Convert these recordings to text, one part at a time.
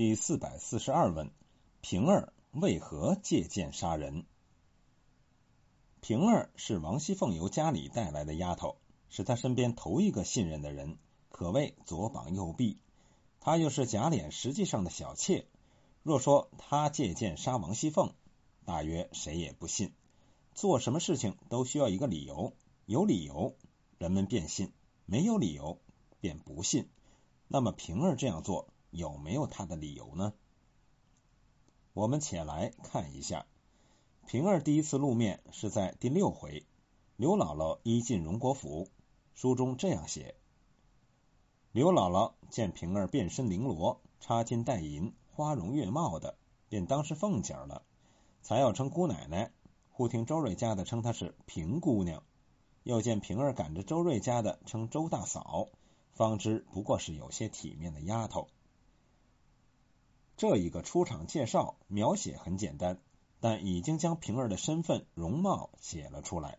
第四百四十二问：平儿为何借剑杀人？平儿是王熙凤由家里带来的丫头，是她身边头一个信任的人，可谓左膀右臂。她又是贾琏实际上的小妾。若说她借剑杀王熙凤，大约谁也不信。做什么事情都需要一个理由，有理由人们便信，没有理由便不信。那么平儿这样做有没有他的理由呢？我们且来看一下，平儿第一次露面是在第六回，刘姥姥一进荣国府，书中这样写：刘姥姥见平儿变身绫罗，插金戴银。花容月貌的，便当是凤姐了，才要称姑奶奶。忽听周瑞家的称她是平姑娘，又见平儿赶着周瑞家的称周大嫂，方知不过是有些体面的丫头。这一个出场介绍描写很简单，但已经将平儿的身份容貌写了出来。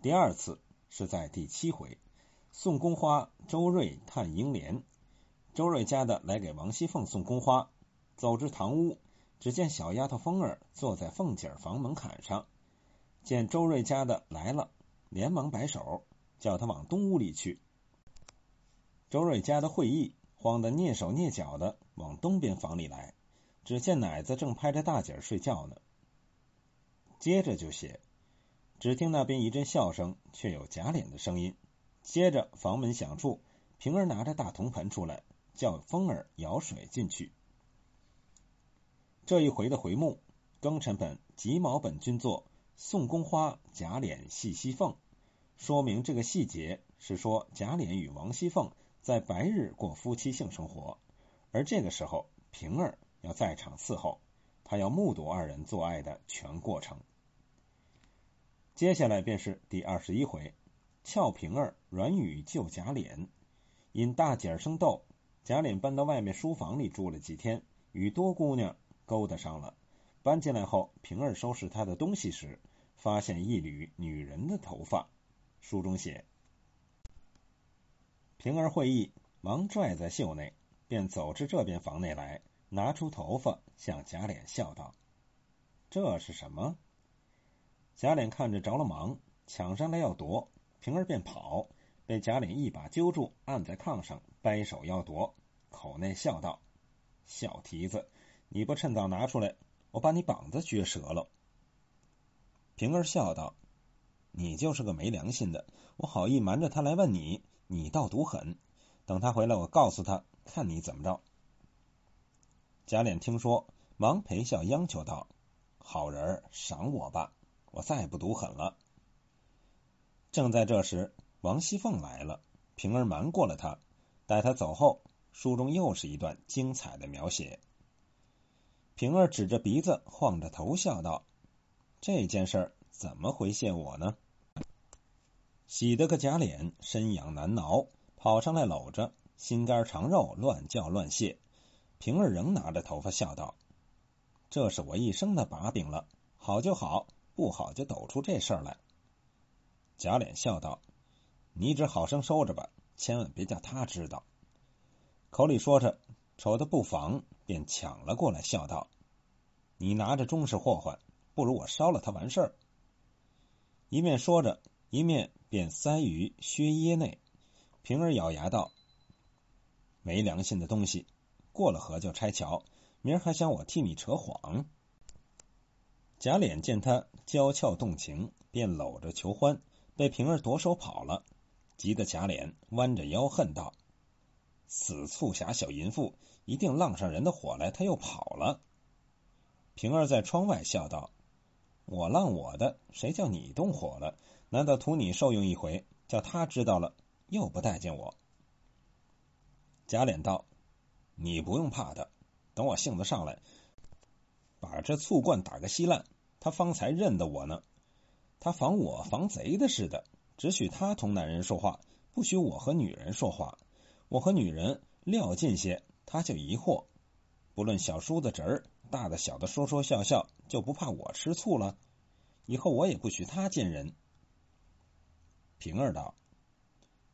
第二次是在第七回，宋宫花周瑞探英莲。周瑞家的来给王熙凤送宫花，走至堂屋，只见小丫头凤儿坐在凤姐房门槛上，见周瑞家的来了，连忙摆手，叫他往东屋里去。周瑞家的会意，慌得蹑手蹑脚的往东边房里来，只见奶子正拍着大姐睡觉呢。接着就写，只听那边一阵笑声，却有贾琏的声音。接着房门响处，平儿拿着大铜盆出来。叫风儿舀水进去。这一回的回目，庚辰本、己卯本均作宋宫花贾琏戏西凤，说明这个细节是说贾琏与王熙凤在白日过夫妻性生活，而这个时候平儿要在场伺候，他要目睹二人做爱的全过程。接下来便是第二十一回，俏平儿软语救贾琏，因大姐儿生痘。贾琏搬到外面书房里住了几天，与多姑娘勾搭上了。搬进来后，平儿收拾他的东西时，发现一缕女人的头发。书中写：平儿会意，忙拽在袖内，便走至这边房内来，拿出头发向贾琏笑道：“这是什么？”贾琏看着着了忙，抢上来要夺，平儿便跑。被贾琏一把揪住，按在炕上，掰手要夺，口内笑道：“小蹄子，你不趁早拿出来，我把你膀子撅折了。”平儿笑道：“你就是个没良心的，我好意瞒着他来问你，你倒毒狠。等他回来，我告诉他，看你怎么着。”贾琏听说，忙陪笑央求道：“好人赏我吧，我再不毒狠了。”正在这时。王熙凤来了，平儿瞒过了他。待他走后，书中又是一段精彩的描写。平儿指着鼻子，晃着头笑道：“这件事儿怎么回谢我呢？”喜得个假脸身痒难挠，跑上来搂着，心肝肠肉乱叫乱谢。平儿仍拿着头发笑道：“这是我一生的把柄了，好就好，不好就抖出这事儿来。”假脸笑道。你只好生收着吧，千万别叫他知道。口里说着，瞅他不防，便抢了过来，笑道：“你拿着终是祸患，不如我烧了他完事儿。”一面说着，一面便塞于靴掖内。平儿咬牙道：“没良心的东西，过了河就拆桥，明儿还想我替你扯谎。”贾琏见他娇俏动情，便搂着求欢，被平儿夺手跑了。急得贾琏弯着腰恨道：“死促狭小淫妇，一定浪上人的火来，他又跑了。”平儿在窗外笑道：“我浪我的，谁叫你动火了？难道图你受用一回，叫他知道了，又不待见我？”贾琏道：“你不用怕的，等我性子上来，把这醋罐打个稀烂，他方才认得我呢。他防我防贼的似的。”只许他同男人说话，不许我和女人说话。我和女人料近些，他就疑惑。不论小叔子侄儿，大的小的，说说笑笑，就不怕我吃醋了。以后我也不许他见人。平儿道：“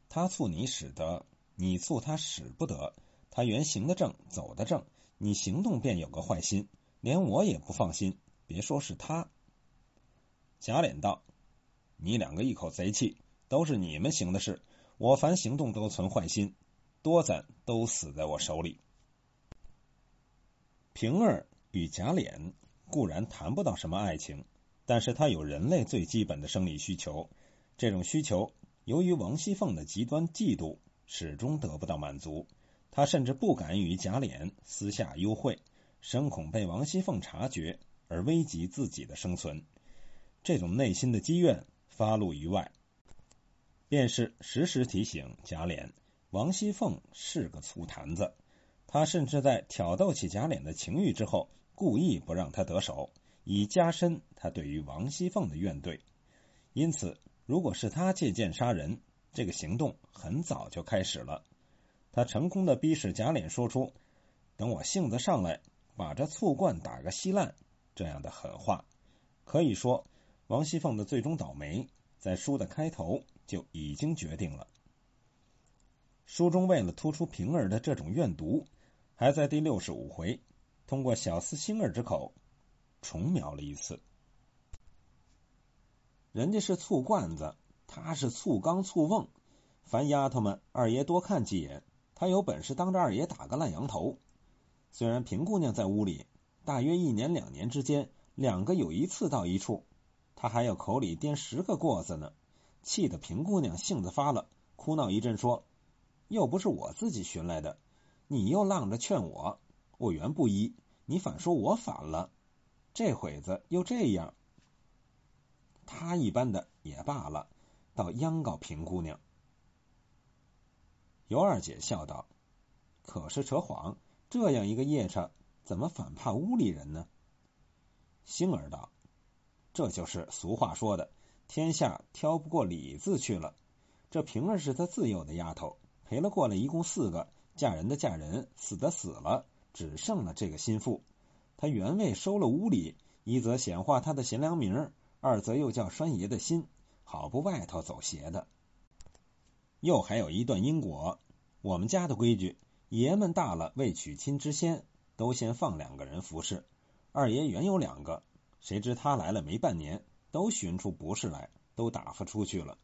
他促你使得，你促他使不得。他原行得正，走得正，你行动便有个坏心，连我也不放心，别说是他。贾琏道：“你两个一口贼气，都是你们行的事，我凡行动都存坏心，多咱都死在我手里。”平儿与贾琏固然谈不到什么爱情，但是他有人类最基本的生理需求，这种需求由于王熙凤的极端嫉妒，始终得不到满足。他甚至不敢与贾琏私下幽会，深恐被王熙凤察觉而危及自己的生存。这种内心的积怨发露于外，便是时时提醒贾琏，王熙凤是个醋坛子。他甚至在挑逗起贾琏的情欲之后，故意不让他得手，以加深他对于王熙凤的怨怼。因此，如果是他借剑杀人，这个行动很早就开始了。他成功的逼使贾琏说出“等我性子上来，把这醋罐打个稀烂”这样的狠话。可以说，王熙凤的最终倒霉，在书的开头就已经决定了。书中为了突出平儿的这种怨毒。还在第六十五回，通过小厮星儿之口重描了一次。人家是醋罐子，他是醋缸醋瓮。凡丫头们，二爷多看几眼，他有本事当着二爷打个烂羊头。虽然平姑娘在屋里，大约一年两年之间，两个有一次到一处，他还要口里颠十个过子呢。气得平姑娘性子发了，哭闹一阵，说：“又不是我自己寻来的。”你又浪着劝我，我原不依，你反说我反了，这会子又这样，他一般的也罢了，倒央告平姑娘。尤二姐笑道：“可是扯谎，这样一个夜叉，怎么反怕屋里人呢？”星儿道：“这就是俗话说的，天下挑不过李字去了。这平儿是他自幼的丫头，陪了过来，一共四个。”嫁人的嫁人，死的死了，只剩了这个心腹。他原位收了屋里，一则显化他的贤良名，二则又叫栓爷的心，好不外头走邪的。又还有一段因果。我们家的规矩，爷们大了未娶亲之先，都先放两个人服侍。二爷原有两个，谁知他来了没半年，都寻出不是来，都打发出去了。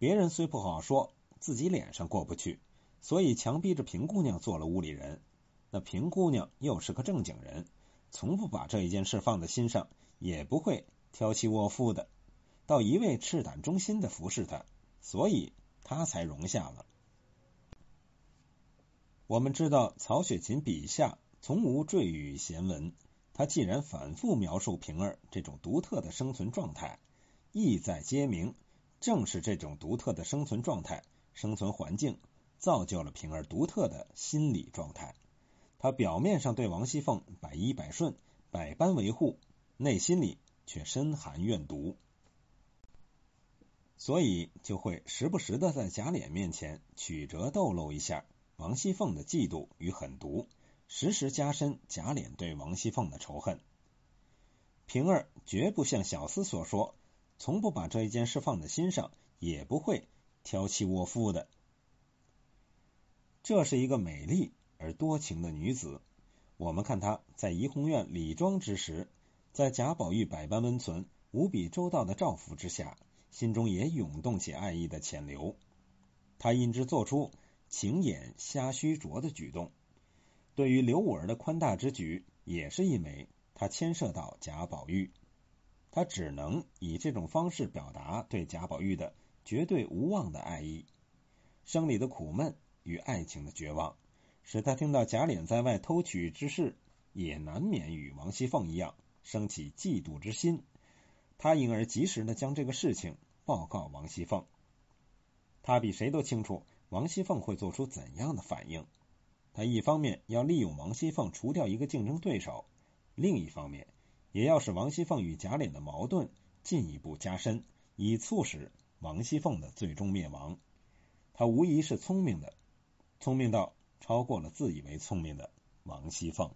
别人虽不好说，自己脸上过不去。所以强逼着平姑娘做了屋里人，那平姑娘又是个正经人，从不把这一件事放在心上，也不会挑起卧夫的，到一味赤胆忠心的服侍他，所以他才容下了。我们知道曹雪芹笔下从无赘语闲文，他既然反复描述平儿这种独特的生存状态，意在揭明，正是这种独特的生存状态、生存环境。造就了平儿独特的心理状态。他表面上对王熙凤百依百顺、百般维护，内心里却深含怨毒，所以就会时不时的在贾琏面前曲折透露一下王熙凤的嫉妒与狠毒，时时加深贾琏对王熙凤的仇恨。平儿绝不像小厮所说，从不把这一件事放在心上，也不会挑起窝夫的。这是一个美丽而多情的女子。我们看她在怡红院李庄之时，在贾宝玉百般温存、无比周到的照拂之下，心中也涌动起爱意的潜流。他因之做出情眼瞎虚拙的举动。对于刘五儿的宽大之举，也是因为他牵涉到贾宝玉，他只能以这种方式表达对贾宝玉的绝对无望的爱意。生理的苦闷。与爱情的绝望，使他听到贾琏在外偷取之事，也难免与王熙凤一样生起嫉妒之心。他因而及时的将这个事情报告王熙凤。他比谁都清楚王熙凤会做出怎样的反应。他一方面要利用王熙凤除掉一个竞争对手，另一方面也要使王熙凤与贾琏的矛盾进一步加深，以促使王熙凤的最终灭亡。他无疑是聪明的。聪明到超过了自以为聪明的王熙凤。